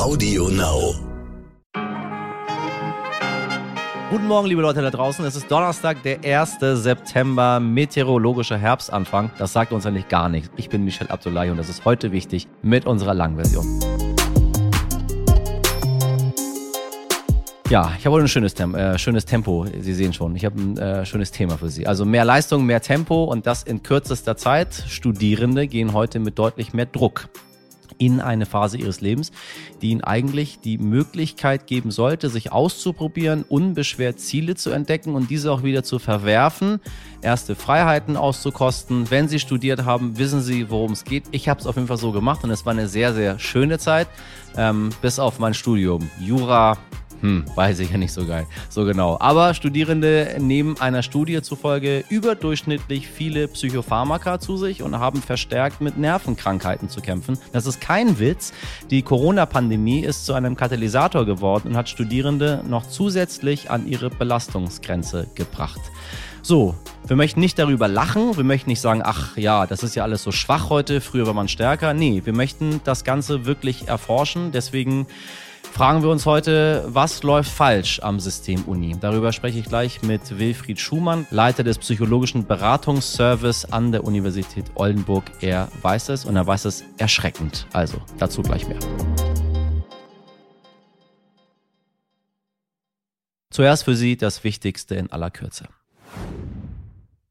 Audio Now. Guten Morgen, liebe Leute da draußen. Es ist Donnerstag, der 1. September, meteorologischer Herbstanfang. Das sagt uns eigentlich gar nichts. Ich bin Michel Abdullahi und das ist heute wichtig mit unserer langen Version. Ja, ich habe heute ein schönes, Tem äh, schönes Tempo. Sie sehen schon, ich habe ein äh, schönes Thema für Sie. Also mehr Leistung, mehr Tempo und das in kürzester Zeit. Studierende gehen heute mit deutlich mehr Druck in eine Phase ihres Lebens, die ihnen eigentlich die Möglichkeit geben sollte, sich auszuprobieren, unbeschwert Ziele zu entdecken und diese auch wieder zu verwerfen, erste Freiheiten auszukosten. Wenn sie studiert haben, wissen sie, worum es geht. Ich habe es auf jeden Fall so gemacht und es war eine sehr, sehr schöne Zeit, ähm, bis auf mein Studium. Jura, hm, weiß ich ja nicht so geil, so genau. Aber Studierende nehmen einer Studie zufolge überdurchschnittlich viele Psychopharmaka zu sich und haben verstärkt mit Nervenkrankheiten zu kämpfen. Das ist kein Witz. Die Corona-Pandemie ist zu einem Katalysator geworden und hat Studierende noch zusätzlich an ihre Belastungsgrenze gebracht. So, wir möchten nicht darüber lachen, wir möchten nicht sagen, ach ja, das ist ja alles so schwach heute, früher war man stärker. Nee, wir möchten das Ganze wirklich erforschen. Deswegen fragen wir uns heute, was läuft falsch am System Uni? Darüber spreche ich gleich mit Wilfried Schumann, Leiter des psychologischen Beratungsservice an der Universität Oldenburg. Er weiß es und er weiß es erschreckend. Also dazu gleich mehr. Zuerst für Sie das Wichtigste in aller Kürze.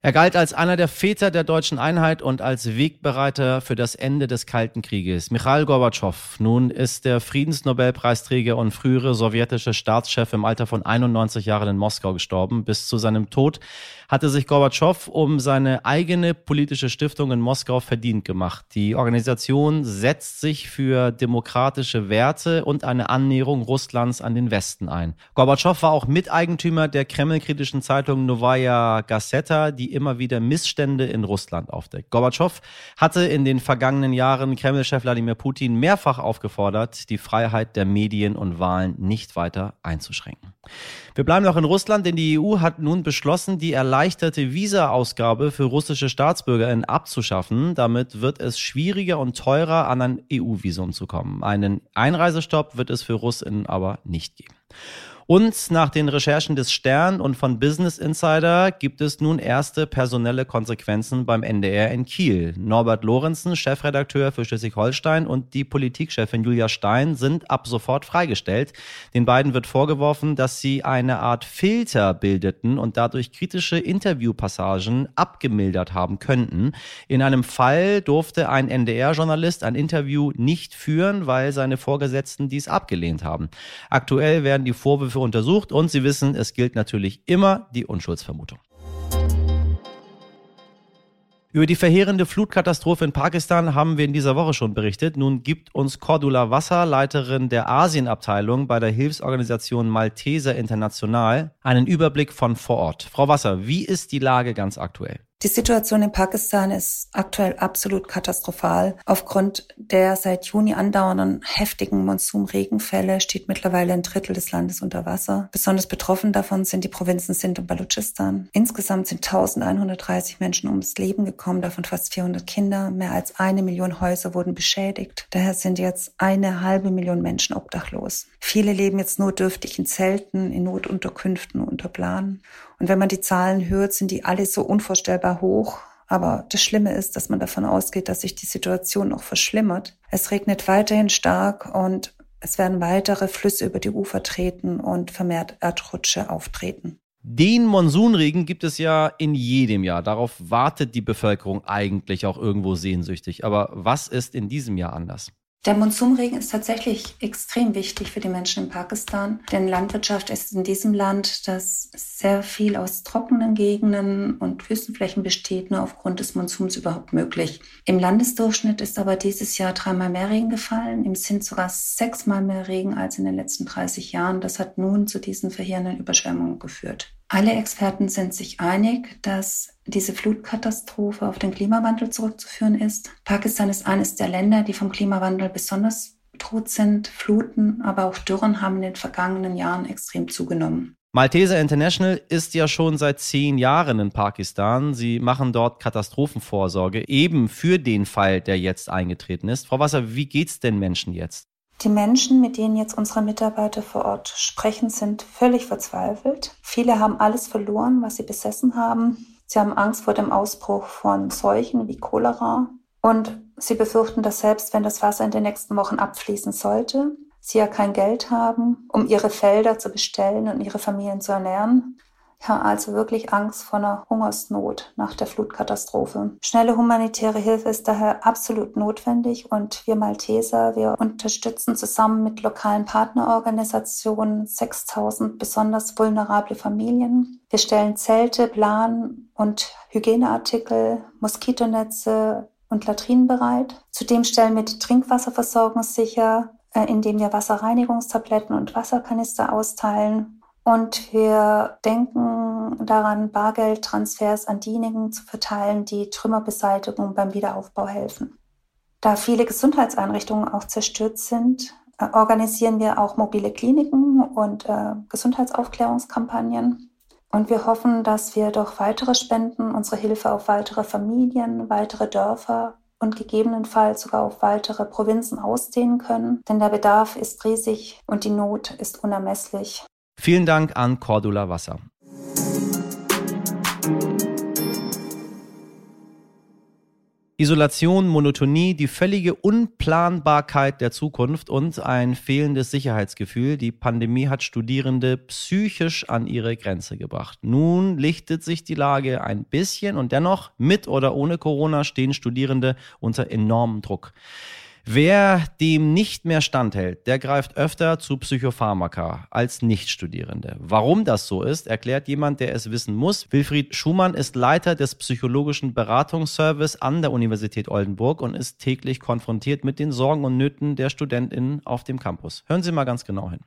Er galt als einer der Väter der deutschen Einheit und als Wegbereiter für das Ende des Kalten Krieges. Michail Gorbatschow nun ist der Friedensnobelpreisträger und frühere sowjetische Staatschef im Alter von 91 Jahren in Moskau gestorben. Bis zu seinem Tod hatte sich Gorbatschow um seine eigene politische Stiftung in Moskau verdient gemacht. Die Organisation setzt sich für demokratische Werte und eine Annäherung Russlands an den Westen ein. Gorbatschow war auch Miteigentümer der kremlkritischen Zeitung Novaya Gazeta, die immer wieder Missstände in Russland aufdeckt. Gorbatschow hatte in den vergangenen Jahren Kremlchef Wladimir Putin mehrfach aufgefordert, die Freiheit der Medien und Wahlen nicht weiter einzuschränken. Wir bleiben noch in Russland, denn die EU hat nun beschlossen, die erleichterte Visa-Ausgabe für russische StaatsbürgerInnen abzuschaffen. Damit wird es schwieriger und teurer, an ein EU-Visum zu kommen. Einen Einreisestopp wird es für RussInnen aber nicht geben. Und nach den Recherchen des Stern und von Business Insider gibt es nun erste personelle Konsequenzen beim NDR in Kiel. Norbert Lorenzen, Chefredakteur für Schleswig-Holstein und die Politikchefin Julia Stein sind ab sofort freigestellt. Den beiden wird vorgeworfen, dass sie eine Art Filter bildeten und dadurch kritische Interviewpassagen abgemildert haben könnten. In einem Fall durfte ein NDR-Journalist ein Interview nicht führen, weil seine Vorgesetzten dies abgelehnt haben. Aktuell werden die Vorwürfe Vorwürfe untersucht und Sie wissen, es gilt natürlich immer die Unschuldsvermutung. Über die verheerende Flutkatastrophe in Pakistan haben wir in dieser Woche schon berichtet. Nun gibt uns Cordula Wasser, Leiterin der Asienabteilung bei der Hilfsorganisation Malteser International, einen Überblick von vor Ort. Frau Wasser, wie ist die Lage ganz aktuell? Die Situation in Pakistan ist aktuell absolut katastrophal. Aufgrund der seit Juni andauernden heftigen Monsunregenfälle steht mittlerweile ein Drittel des Landes unter Wasser. Besonders betroffen davon sind die Provinzen Sindh und Balochistan. Insgesamt sind 1130 Menschen ums Leben gekommen, davon fast 400 Kinder. Mehr als eine Million Häuser wurden beschädigt. Daher sind jetzt eine halbe Million Menschen obdachlos. Viele leben jetzt notdürftig in Zelten, in Notunterkünften unter Plan. Und wenn man die Zahlen hört, sind die alle so unvorstellbar hoch. Aber das Schlimme ist, dass man davon ausgeht, dass sich die Situation noch verschlimmert. Es regnet weiterhin stark und es werden weitere Flüsse über die Ufer treten und vermehrt Erdrutsche auftreten. Den Monsunregen gibt es ja in jedem Jahr. Darauf wartet die Bevölkerung eigentlich auch irgendwo sehnsüchtig. Aber was ist in diesem Jahr anders? Der Monsunregen ist tatsächlich extrem wichtig für die Menschen in Pakistan, denn Landwirtschaft ist in diesem Land, das sehr viel aus trockenen Gegenden und Wüstenflächen besteht, nur aufgrund des Monsuns überhaupt möglich. Im Landesdurchschnitt ist aber dieses Jahr dreimal mehr Regen gefallen, im Sinn sogar sechsmal mehr Regen als in den letzten 30 Jahren. Das hat nun zu diesen verheerenden Überschwemmungen geführt. Alle Experten sind sich einig, dass diese Flutkatastrophe auf den Klimawandel zurückzuführen ist. Pakistan ist eines der Länder, die vom Klimawandel besonders bedroht sind. Fluten, aber auch Dürren haben in den vergangenen Jahren extrem zugenommen. Malteser International ist ja schon seit zehn Jahren in Pakistan. Sie machen dort Katastrophenvorsorge, eben für den Fall, der jetzt eingetreten ist. Frau Wasser, wie geht's den Menschen jetzt? Die Menschen, mit denen jetzt unsere Mitarbeiter vor Ort sprechen, sind völlig verzweifelt. Viele haben alles verloren, was sie besessen haben. Sie haben Angst vor dem Ausbruch von Seuchen wie Cholera. Und sie befürchten, dass selbst wenn das Wasser in den nächsten Wochen abfließen sollte, sie ja kein Geld haben, um ihre Felder zu bestellen und ihre Familien zu ernähren. Ja, also wirklich Angst vor einer Hungersnot nach der Flutkatastrophe. Schnelle humanitäre Hilfe ist daher absolut notwendig und wir Malteser, wir unterstützen zusammen mit lokalen Partnerorganisationen 6000 besonders vulnerable Familien. Wir stellen Zelte, Plan und Hygieneartikel, Moskitonetze und Latrinen bereit. Zudem stellen wir die Trinkwasserversorgung sicher, äh, indem wir Wasserreinigungstabletten und Wasserkanister austeilen und wir denken daran, Bargeldtransfers an diejenigen zu verteilen, die Trümmerbeseitigung beim Wiederaufbau helfen. Da viele Gesundheitseinrichtungen auch zerstört sind, äh, organisieren wir auch mobile Kliniken und äh, Gesundheitsaufklärungskampagnen. Und wir hoffen, dass wir durch weitere Spenden unsere Hilfe auf weitere Familien, weitere Dörfer und gegebenenfalls sogar auf weitere Provinzen ausdehnen können. Denn der Bedarf ist riesig und die Not ist unermesslich. Vielen Dank an Cordula Wasser. Isolation, Monotonie, die völlige Unplanbarkeit der Zukunft und ein fehlendes Sicherheitsgefühl. Die Pandemie hat Studierende psychisch an ihre Grenze gebracht. Nun lichtet sich die Lage ein bisschen und dennoch, mit oder ohne Corona, stehen Studierende unter enormem Druck. Wer dem nicht mehr standhält, der greift öfter zu Psychopharmaka als Nichtstudierende. Warum das so ist, erklärt jemand, der es wissen muss. Wilfried Schumann ist Leiter des psychologischen Beratungsservice an der Universität Oldenburg und ist täglich konfrontiert mit den Sorgen und Nöten der Studentinnen auf dem Campus. Hören Sie mal ganz genau hin.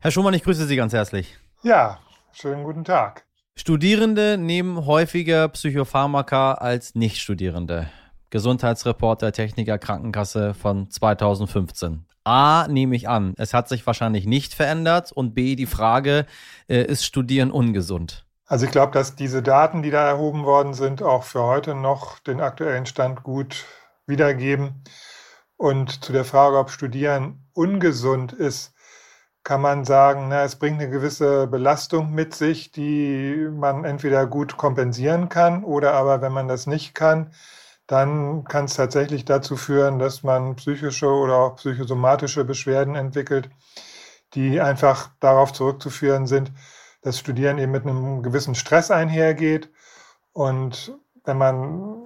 Herr Schumann, ich grüße Sie ganz herzlich. Ja, schönen guten Tag. Studierende nehmen häufiger Psychopharmaka als Nichtstudierende. Gesundheitsreporter Techniker Krankenkasse von 2015. A, nehme ich an, es hat sich wahrscheinlich nicht verändert und B, die Frage, äh, ist Studieren ungesund? Also ich glaube, dass diese Daten, die da erhoben worden sind, auch für heute noch den aktuellen Stand gut wiedergeben. Und zu der Frage, ob Studieren ungesund ist, kann man sagen, na, es bringt eine gewisse Belastung mit sich, die man entweder gut kompensieren kann oder aber, wenn man das nicht kann, dann kann es tatsächlich dazu führen, dass man psychische oder auch psychosomatische Beschwerden entwickelt, die einfach darauf zurückzuführen sind, dass Studieren eben mit einem gewissen Stress einhergeht. Und wenn man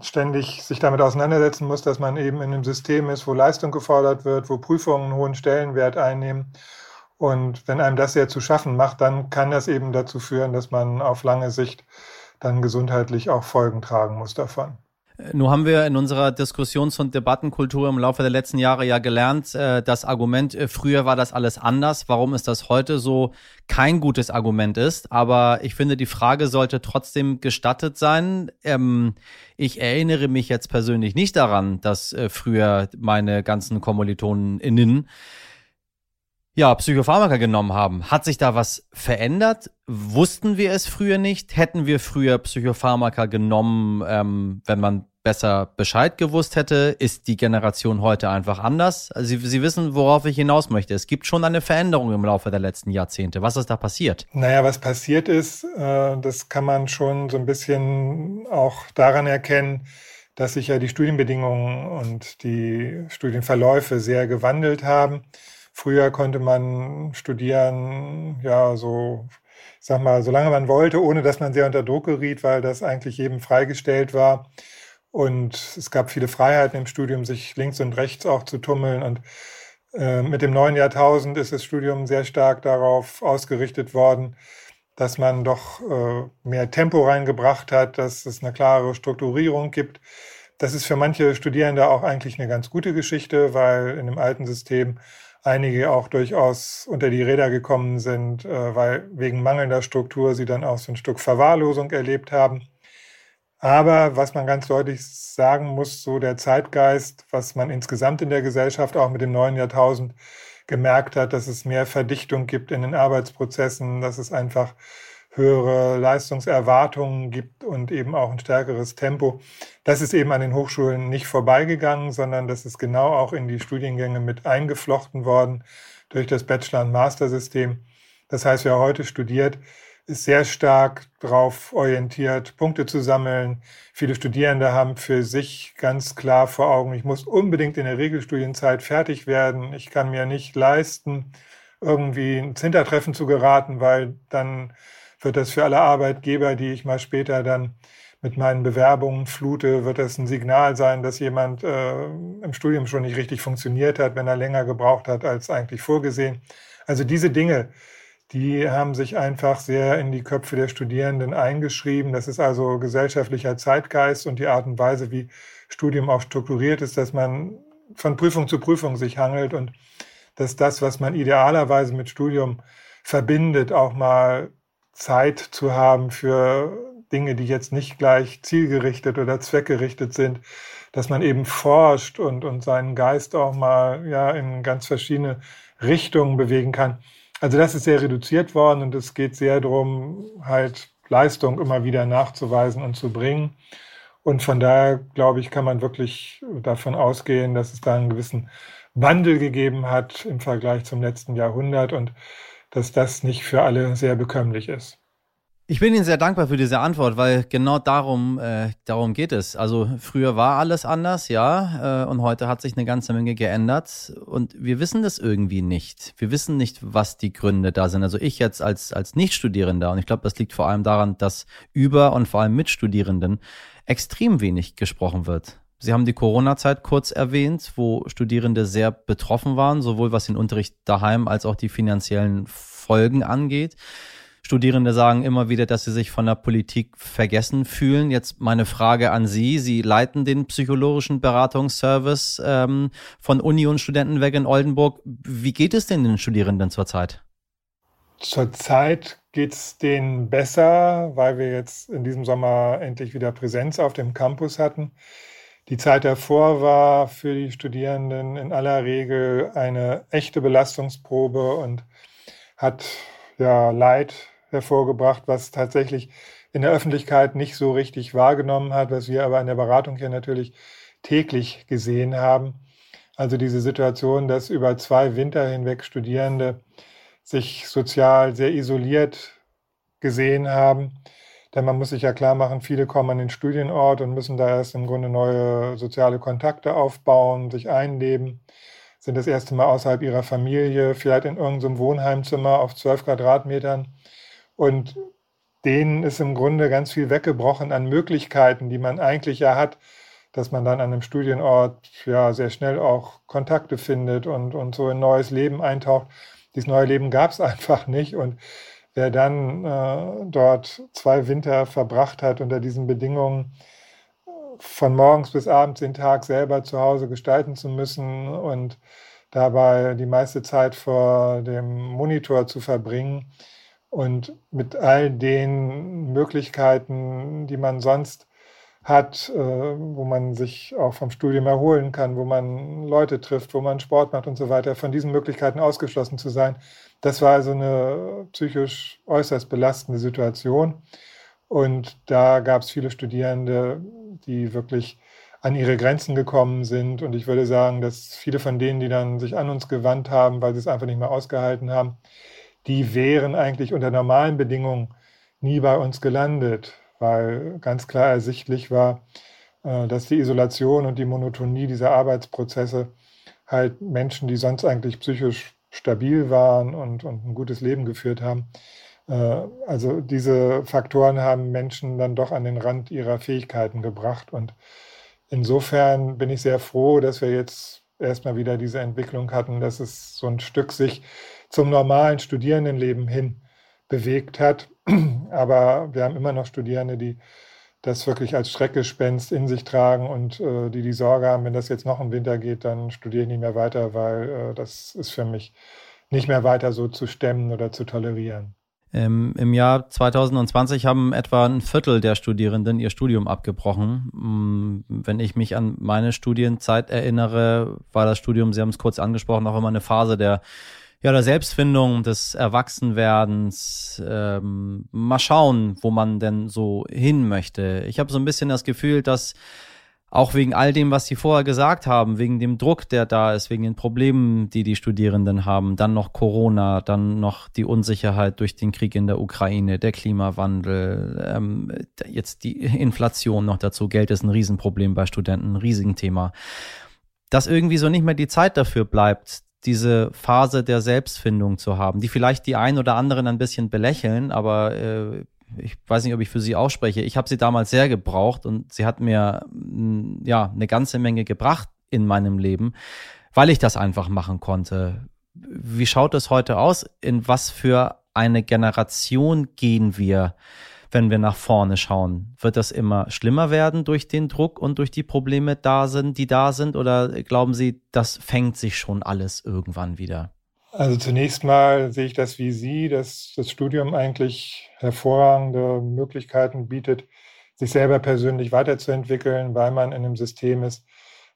ständig sich damit auseinandersetzen muss, dass man eben in einem System ist, wo Leistung gefordert wird, wo Prüfungen einen hohen Stellenwert einnehmen. Und wenn einem das sehr zu schaffen macht, dann kann das eben dazu führen, dass man auf lange Sicht dann gesundheitlich auch Folgen tragen muss davon. Nun haben wir in unserer Diskussions- und Debattenkultur im Laufe der letzten Jahre ja gelernt, äh, das Argument, äh, früher war das alles anders, warum ist das heute so kein gutes Argument ist. Aber ich finde, die Frage sollte trotzdem gestattet sein. Ähm, ich erinnere mich jetzt persönlich nicht daran, dass äh, früher meine ganzen Kommilitonen innen ja, Psychopharmaka genommen haben. Hat sich da was verändert? Wussten wir es früher nicht? Hätten wir früher Psychopharmaka genommen, ähm, wenn man besser Bescheid gewusst hätte? Ist die Generation heute einfach anders? Also Sie, Sie wissen, worauf ich hinaus möchte. Es gibt schon eine Veränderung im Laufe der letzten Jahrzehnte. Was ist da passiert? Naja, was passiert ist, äh, das kann man schon so ein bisschen auch daran erkennen, dass sich ja die Studienbedingungen und die Studienverläufe sehr gewandelt haben. Früher konnte man studieren, ja, so, ich sag mal, solange man wollte, ohne dass man sehr unter Druck geriet, weil das eigentlich jedem freigestellt war. Und es gab viele Freiheiten im Studium, sich links und rechts auch zu tummeln. Und äh, mit dem neuen Jahrtausend ist das Studium sehr stark darauf ausgerichtet worden, dass man doch äh, mehr Tempo reingebracht hat, dass es eine klare Strukturierung gibt. Das ist für manche Studierende auch eigentlich eine ganz gute Geschichte, weil in dem alten System einige auch durchaus unter die Räder gekommen sind, äh, weil wegen mangelnder Struktur sie dann auch so ein Stück Verwahrlosung erlebt haben. Aber was man ganz deutlich sagen muss, so der Zeitgeist, was man insgesamt in der Gesellschaft auch mit dem neuen Jahrtausend gemerkt hat, dass es mehr Verdichtung gibt in den Arbeitsprozessen, dass es einfach höhere Leistungserwartungen gibt und eben auch ein stärkeres Tempo. Das ist eben an den Hochschulen nicht vorbeigegangen, sondern das ist genau auch in die Studiengänge mit eingeflochten worden durch das Bachelor- und Master-System. Das heißt, wer heute studiert, ist sehr stark darauf orientiert, Punkte zu sammeln. Viele Studierende haben für sich ganz klar vor Augen, ich muss unbedingt in der Regelstudienzeit fertig werden. Ich kann mir nicht leisten, irgendwie ins Hintertreffen zu geraten, weil dann wird das für alle Arbeitgeber, die ich mal später dann mit meinen Bewerbungen flute, wird das ein Signal sein, dass jemand äh, im Studium schon nicht richtig funktioniert hat, wenn er länger gebraucht hat als eigentlich vorgesehen. Also diese Dinge, die haben sich einfach sehr in die Köpfe der Studierenden eingeschrieben. Das ist also gesellschaftlicher Zeitgeist und die Art und Weise, wie Studium auch strukturiert ist, dass man von Prüfung zu Prüfung sich hangelt und dass das, was man idealerweise mit Studium verbindet, auch mal Zeit zu haben für Dinge, die jetzt nicht gleich zielgerichtet oder zweckgerichtet sind, dass man eben forscht und, und seinen Geist auch mal ja, in ganz verschiedene Richtungen bewegen kann. Also das ist sehr reduziert worden und es geht sehr darum, halt Leistung immer wieder nachzuweisen und zu bringen. Und von daher, glaube ich, kann man wirklich davon ausgehen, dass es da einen gewissen Wandel gegeben hat im Vergleich zum letzten Jahrhundert und dass das nicht für alle sehr bekömmlich ist. Ich bin Ihnen sehr dankbar für diese Antwort, weil genau darum, äh, darum geht es. Also früher war alles anders, ja, äh, und heute hat sich eine ganze Menge geändert und wir wissen das irgendwie nicht. Wir wissen nicht, was die Gründe da sind. Also ich jetzt als, als Nichtstudierender, und ich glaube, das liegt vor allem daran, dass über und vor allem mit Studierenden extrem wenig gesprochen wird. Sie haben die Corona-Zeit kurz erwähnt, wo Studierende sehr betroffen waren, sowohl was den Unterricht daheim als auch die finanziellen Folgen angeht. Studierende sagen immer wieder, dass sie sich von der Politik vergessen fühlen. Jetzt meine Frage an Sie. Sie leiten den psychologischen Beratungsservice ähm, von Uni und Studentenweg in Oldenburg. Wie geht es denn den Studierenden zurzeit? Zurzeit geht es denen besser, weil wir jetzt in diesem Sommer endlich wieder Präsenz auf dem Campus hatten. Die Zeit davor war für die Studierenden in aller Regel eine echte Belastungsprobe und hat ja Leid hervorgebracht, was tatsächlich in der Öffentlichkeit nicht so richtig wahrgenommen hat, was wir aber in der Beratung hier natürlich täglich gesehen haben. Also diese Situation, dass über zwei Winter hinweg Studierende sich sozial sehr isoliert gesehen haben, denn man muss sich ja klar machen, viele kommen an den Studienort und müssen da erst im Grunde neue soziale Kontakte aufbauen, sich einleben, sind das erste Mal außerhalb ihrer Familie, vielleicht in irgendeinem Wohnheimzimmer auf zwölf Quadratmetern. Und denen ist im Grunde ganz viel weggebrochen an Möglichkeiten, die man eigentlich ja hat, dass man dann an einem Studienort ja sehr schnell auch Kontakte findet und, und so ein neues Leben eintaucht. Dieses neue Leben gab es einfach nicht. Und wer dann äh, dort zwei Winter verbracht hat unter diesen Bedingungen, von morgens bis abends den Tag selber zu Hause gestalten zu müssen und dabei die meiste Zeit vor dem Monitor zu verbringen und mit all den Möglichkeiten, die man sonst hat, äh, wo man sich auch vom Studium erholen kann, wo man Leute trifft, wo man Sport macht und so weiter, von diesen Möglichkeiten ausgeschlossen zu sein, das war also eine psychisch äußerst belastende Situation. Und da gab es viele Studierende, die wirklich an ihre Grenzen gekommen sind. Und ich würde sagen, dass viele von denen, die dann sich an uns gewandt haben, weil sie es einfach nicht mehr ausgehalten haben, die wären eigentlich unter normalen Bedingungen nie bei uns gelandet, weil ganz klar ersichtlich war, äh, dass die Isolation und die Monotonie dieser Arbeitsprozesse halt Menschen, die sonst eigentlich psychisch stabil waren und, und ein gutes Leben geführt haben. Äh, also diese Faktoren haben Menschen dann doch an den Rand ihrer Fähigkeiten gebracht. Und insofern bin ich sehr froh, dass wir jetzt erstmal wieder diese Entwicklung hatten, dass es so ein Stück sich zum normalen Studierendenleben hin bewegt hat. Aber wir haben immer noch Studierende, die das wirklich als Schreckgespenst in sich tragen und äh, die die Sorge haben, wenn das jetzt noch im Winter geht, dann studiere ich nicht mehr weiter, weil äh, das ist für mich nicht mehr weiter so zu stemmen oder zu tolerieren. Ähm, Im Jahr 2020 haben etwa ein Viertel der Studierenden ihr Studium abgebrochen. Mm, wenn ich mich an meine Studienzeit erinnere, war das Studium, Sie haben es kurz angesprochen, auch immer eine Phase der ja, der Selbstfindung, des Erwachsenwerdens, ähm, mal schauen, wo man denn so hin möchte. Ich habe so ein bisschen das Gefühl, dass auch wegen all dem, was Sie vorher gesagt haben, wegen dem Druck, der da ist, wegen den Problemen, die die Studierenden haben, dann noch Corona, dann noch die Unsicherheit durch den Krieg in der Ukraine, der Klimawandel, ähm, jetzt die Inflation noch dazu. Geld ist ein Riesenproblem bei Studenten, ein Riesenthema. Dass irgendwie so nicht mehr die Zeit dafür bleibt, diese Phase der Selbstfindung zu haben, die vielleicht die einen oder anderen ein bisschen belächeln, aber äh, ich weiß nicht, ob ich für sie ausspreche. Ich habe sie damals sehr gebraucht und sie hat mir mm, ja eine ganze Menge gebracht in meinem Leben, weil ich das einfach machen konnte. Wie schaut es heute aus? In was für eine Generation gehen wir, wenn wir nach vorne schauen? Wird das immer schlimmer werden durch den Druck und durch die Probleme da sind, die da sind? Oder glauben Sie, das fängt sich schon alles irgendwann wieder? Also zunächst mal sehe ich das wie Sie, dass das Studium eigentlich hervorragende Möglichkeiten bietet, sich selber persönlich weiterzuentwickeln, weil man in einem System ist,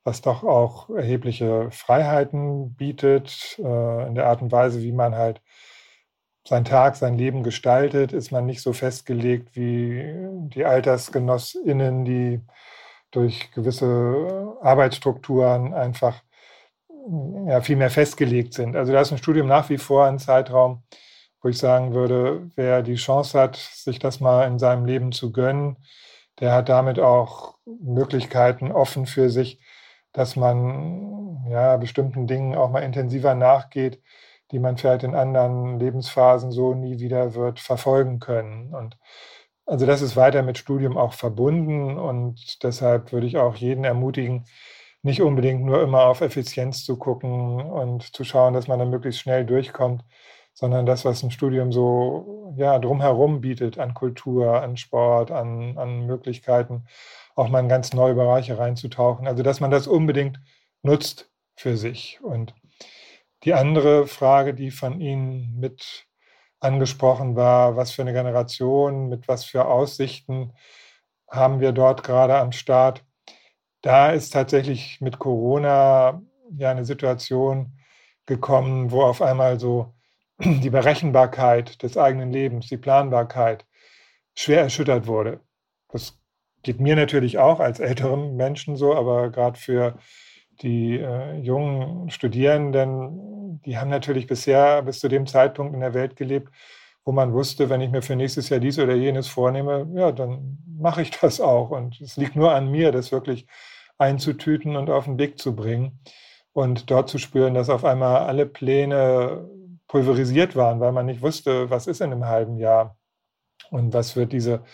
was doch auch erhebliche Freiheiten bietet. Äh, in der Art und Weise, wie man halt sein Tag, sein Leben gestaltet, ist man nicht so festgelegt wie die AltersgenossInnen, die durch gewisse Arbeitsstrukturen einfach ja, viel mehr festgelegt sind. Also da ist ein Studium nach wie vor ein Zeitraum, wo ich sagen würde, wer die Chance hat, sich das mal in seinem Leben zu gönnen, der hat damit auch Möglichkeiten offen für sich, dass man ja bestimmten Dingen auch mal intensiver nachgeht, die man vielleicht in anderen Lebensphasen so nie wieder wird verfolgen können. Und also das ist weiter mit Studium auch verbunden und deshalb würde ich auch jeden ermutigen, nicht unbedingt nur immer auf Effizienz zu gucken und zu schauen, dass man da möglichst schnell durchkommt, sondern das, was ein Studium so ja, drumherum bietet an Kultur, an Sport, an, an Möglichkeiten, auch mal in ganz neue Bereiche reinzutauchen. Also, dass man das unbedingt nutzt für sich. Und die andere Frage, die von Ihnen mit angesprochen war, was für eine Generation, mit was für Aussichten haben wir dort gerade am Start? Da ist tatsächlich mit Corona ja eine Situation gekommen, wo auf einmal so die Berechenbarkeit des eigenen Lebens, die Planbarkeit schwer erschüttert wurde. Das geht mir natürlich auch als älteren Menschen so, aber gerade für die äh, jungen Studierenden, die haben natürlich bisher bis zu dem Zeitpunkt in der Welt gelebt, wo man wusste, wenn ich mir für nächstes Jahr dies oder jenes vornehme, ja, dann mache ich das auch. Und es liegt nur an mir, das wirklich einzutüten und auf den Weg zu bringen. Und dort zu spüren, dass auf einmal alle Pläne pulverisiert waren, weil man nicht wusste, was ist in einem halben Jahr und was wird diese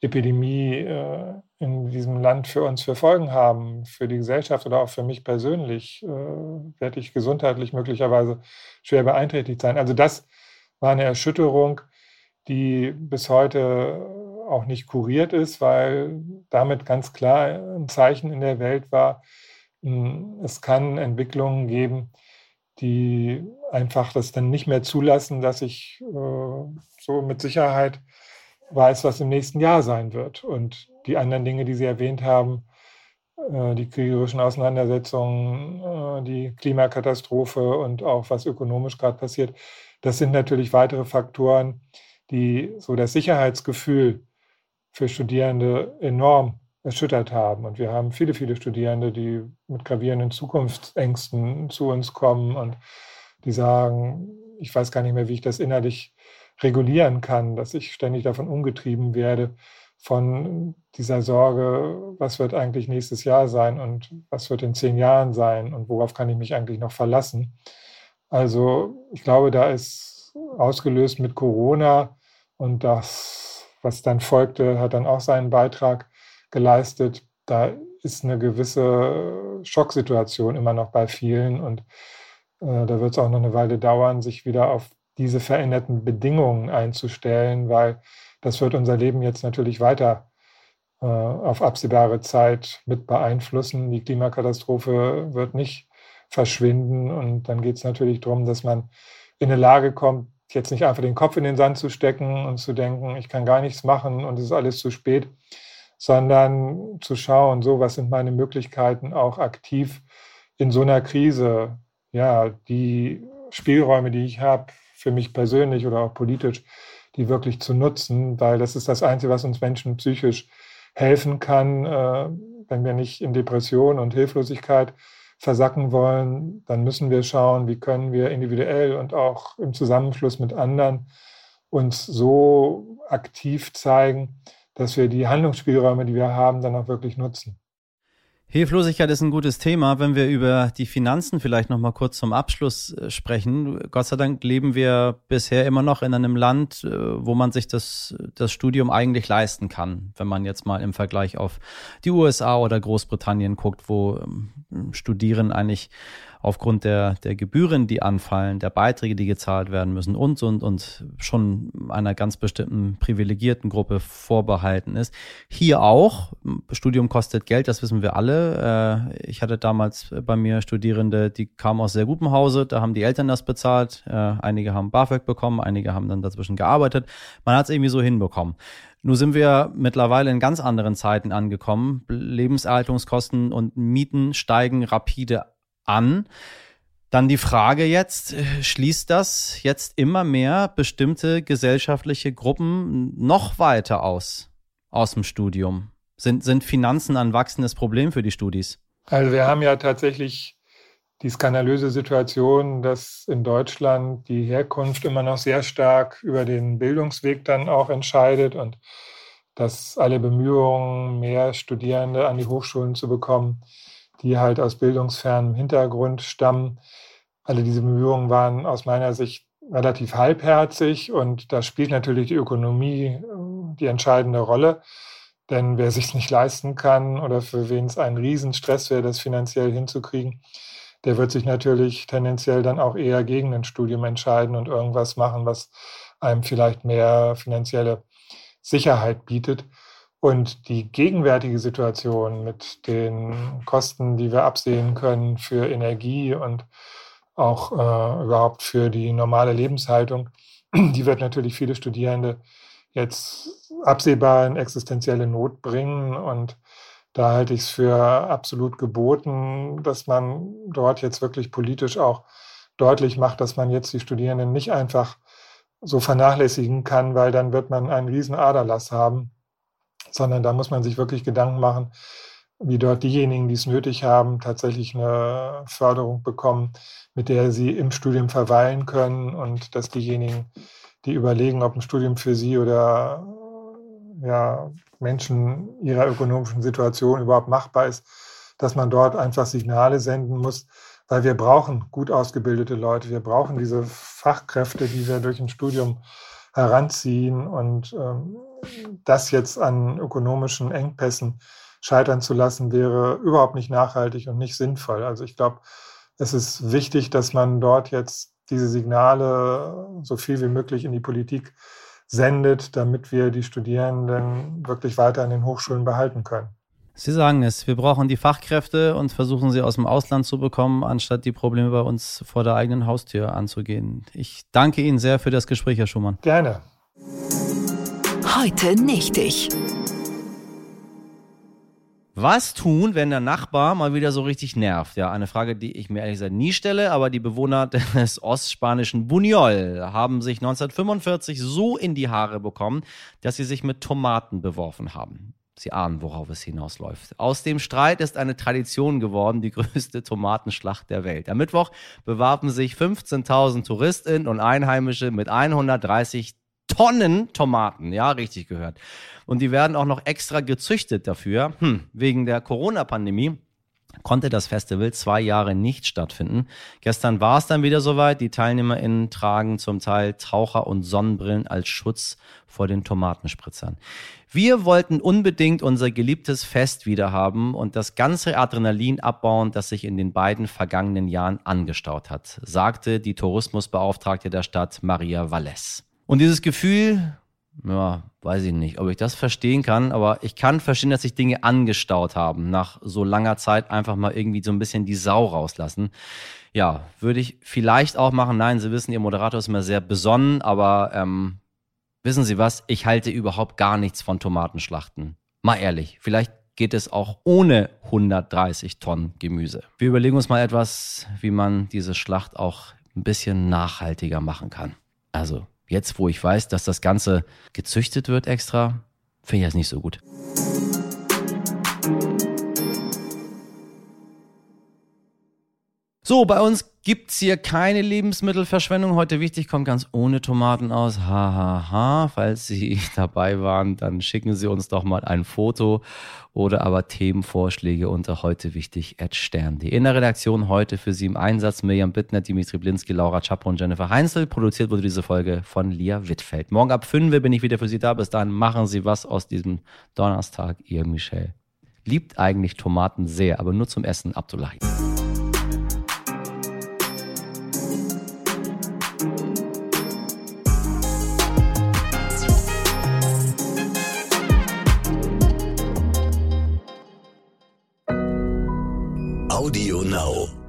Epidemie äh, in diesem Land für uns für Folgen haben, für die Gesellschaft oder auch für mich persönlich, äh, werde ich gesundheitlich möglicherweise schwer beeinträchtigt sein. Also das war eine Erschütterung, die bis heute auch nicht kuriert ist, weil damit ganz klar ein Zeichen in der Welt war, hm, es kann Entwicklungen geben, die einfach das dann nicht mehr zulassen, dass ich äh, so mit Sicherheit weiß, was im nächsten Jahr sein wird. Und die anderen Dinge, die Sie erwähnt haben, äh, die kriegerischen Auseinandersetzungen, äh, die Klimakatastrophe und auch was ökonomisch gerade passiert, das sind natürlich weitere Faktoren, die so das Sicherheitsgefühl für Studierende enorm erschüttert haben. Und wir haben viele, viele Studierende, die mit gravierenden Zukunftsängsten zu uns kommen und die sagen, ich weiß gar nicht mehr, wie ich das innerlich regulieren kann, dass ich ständig davon umgetrieben werde, von dieser Sorge, was wird eigentlich nächstes Jahr sein und was wird in zehn Jahren sein und worauf kann ich mich eigentlich noch verlassen. Also ich glaube, da ist ausgelöst mit Corona und das, was dann folgte, hat dann auch seinen Beitrag geleistet. Da ist eine gewisse Schocksituation immer noch bei vielen und äh, da wird es auch noch eine Weile dauern, sich wieder auf diese veränderten Bedingungen einzustellen, weil das wird unser Leben jetzt natürlich weiter äh, auf absehbare Zeit mit beeinflussen. Die Klimakatastrophe wird nicht verschwinden und dann geht es natürlich darum, dass man in eine Lage kommt, jetzt nicht einfach den Kopf in den Sand zu stecken und zu denken, ich kann gar nichts machen und es ist alles zu spät, sondern zu schauen, so was sind meine Möglichkeiten auch aktiv in so einer Krise, ja, die Spielräume, die ich habe, für mich persönlich oder auch politisch, die wirklich zu nutzen, weil das ist das Einzige, was uns Menschen psychisch helfen kann, äh, wenn wir nicht in Depression und Hilflosigkeit versacken wollen, dann müssen wir schauen, wie können wir individuell und auch im Zusammenschluss mit anderen uns so aktiv zeigen, dass wir die Handlungsspielräume, die wir haben, dann auch wirklich nutzen. Hilflosigkeit ist ein gutes Thema. Wenn wir über die Finanzen vielleicht noch mal kurz zum Abschluss äh, sprechen. Gott sei Dank leben wir bisher immer noch in einem Land, äh, wo man sich das, das Studium eigentlich leisten kann. Wenn man jetzt mal im Vergleich auf die USA oder Großbritannien guckt, wo ähm, Studieren eigentlich aufgrund der, der Gebühren, die anfallen, der Beiträge, die gezahlt werden müssen und, und, und schon einer ganz bestimmten privilegierten Gruppe vorbehalten ist. Hier auch, Studium kostet Geld, das wissen wir alle. Äh, ich hatte damals bei mir Studierende, die kamen aus sehr gutem Hause, da haben die Eltern das bezahlt, äh, einige haben BAföG bekommen, einige haben dann dazwischen gearbeitet. Man hat es irgendwie so hinbekommen. Nun sind wir mittlerweile in ganz anderen Zeiten angekommen. Lebenserhaltungskosten und Mieten steigen rapide an. Dann die Frage jetzt, äh, schließt das jetzt immer mehr bestimmte gesellschaftliche Gruppen noch weiter aus, aus dem Studium? Sind, sind Finanzen ein wachsendes Problem für die Studis? Also wir haben ja tatsächlich die skandalöse Situation, dass in Deutschland die Herkunft immer noch sehr stark über den Bildungsweg dann auch entscheidet und dass alle Bemühungen, mehr Studierende an die Hochschulen zu bekommen, die halt aus bildungsfernem Hintergrund stammen. Alle diese Bemühungen waren aus meiner Sicht relativ halbherzig und da spielt natürlich die Ökonomie äh, die entscheidende Rolle. Denn wer sich nicht leisten kann oder für wen es ein Riesenstress wäre, das finanziell hinzukriegen, der wird sich natürlich tendenziell dann auch eher gegen ein Studium entscheiden und irgendwas machen, was einem vielleicht mehr finanzielle Sicherheit bietet. Und die gegenwärtige Situation mit den Kosten, die wir absehen können für Energie und auch äh, überhaupt für die normale Lebenshaltung, die wird natürlich viele Studierende jetzt absehbar in existenzielle Not bringen. Und da halte ich es für absolut geboten, dass man dort jetzt wirklich politisch auch deutlich macht, dass man jetzt die Studierenden nicht einfach so vernachlässigen kann, weil dann wird man einen riesen Aderlass haben sondern da muss man sich wirklich Gedanken machen, wie dort diejenigen, die es nötig haben, tatsächlich eine Förderung bekommen, mit der sie im Studium verweilen können und dass diejenigen, die überlegen, ob ein Studium für sie oder ja, Menschen ihrer ökonomischen Situation überhaupt machbar ist, dass man dort einfach Signale senden muss, weil wir brauchen gut ausgebildete Leute, wir brauchen diese Fachkräfte, die wir durch ein Studium heranziehen und ähm, das jetzt an ökonomischen Engpässen scheitern zu lassen, wäre überhaupt nicht nachhaltig und nicht sinnvoll. Also ich glaube, es ist wichtig, dass man dort jetzt diese Signale so viel wie möglich in die Politik sendet, damit wir die Studierenden wirklich weiter an den Hochschulen behalten können. Sie sagen es, wir brauchen die Fachkräfte und versuchen sie aus dem Ausland zu bekommen, anstatt die Probleme bei uns vor der eigenen Haustür anzugehen. Ich danke Ihnen sehr für das Gespräch, Herr Schumann. Gerne. Heute nicht ich. Was tun, wenn der Nachbar mal wieder so richtig nervt? Ja, eine Frage, die ich mir ehrlich gesagt nie stelle, aber die Bewohner des ostspanischen Buñol haben sich 1945 so in die Haare bekommen, dass sie sich mit Tomaten beworfen haben. Sie ahnen, worauf es hinausläuft. Aus dem Streit ist eine Tradition geworden, die größte Tomatenschlacht der Welt. Am Mittwoch bewarben sich 15.000 Touristinnen und Einheimische mit 130 Tonnen Tomaten. Ja, richtig gehört. Und die werden auch noch extra gezüchtet dafür. Hm, wegen der Corona-Pandemie konnte das Festival zwei Jahre nicht stattfinden. Gestern war es dann wieder soweit. Die TeilnehmerInnen tragen zum Teil Taucher- und Sonnenbrillen als Schutz vor den Tomatenspritzern. Wir wollten unbedingt unser geliebtes Fest wieder haben und das ganze Adrenalin abbauen, das sich in den beiden vergangenen Jahren angestaut hat, sagte die Tourismusbeauftragte der Stadt Maria Valles. Und dieses Gefühl ja, weiß ich nicht, ob ich das verstehen kann, aber ich kann verstehen, dass sich Dinge angestaut haben, nach so langer Zeit einfach mal irgendwie so ein bisschen die Sau rauslassen. Ja, würde ich vielleicht auch machen. Nein, Sie wissen, Ihr Moderator ist immer sehr besonnen, aber ähm, wissen Sie was? Ich halte überhaupt gar nichts von Tomatenschlachten. Mal ehrlich, vielleicht geht es auch ohne 130 Tonnen Gemüse. Wir überlegen uns mal etwas, wie man diese Schlacht auch ein bisschen nachhaltiger machen kann. Also jetzt, wo ich weiß, dass das Ganze gezüchtet wird extra, finde ich das nicht so gut. So, bei uns gibt's hier keine Lebensmittelverschwendung. Heute wichtig, kommt ganz ohne Tomaten aus. Hahaha. Ha, ha. Falls Sie dabei waren, dann schicken Sie uns doch mal ein Foto oder aber Themenvorschläge unter heute wichtig stern.de. In der Redaktion heute für Sie im Einsatz Mirjam Bittner, Dimitri Blinski, Laura Czapro und Jennifer Heinzel. Produziert wurde diese Folge von Lia Wittfeld. Morgen ab 5 bin ich wieder für Sie da. Bis dahin machen Sie was aus diesem Donnerstag. Ihr Michel. Liebt eigentlich Tomaten sehr, aber nur zum Essen. Abdullahi. Audio Now.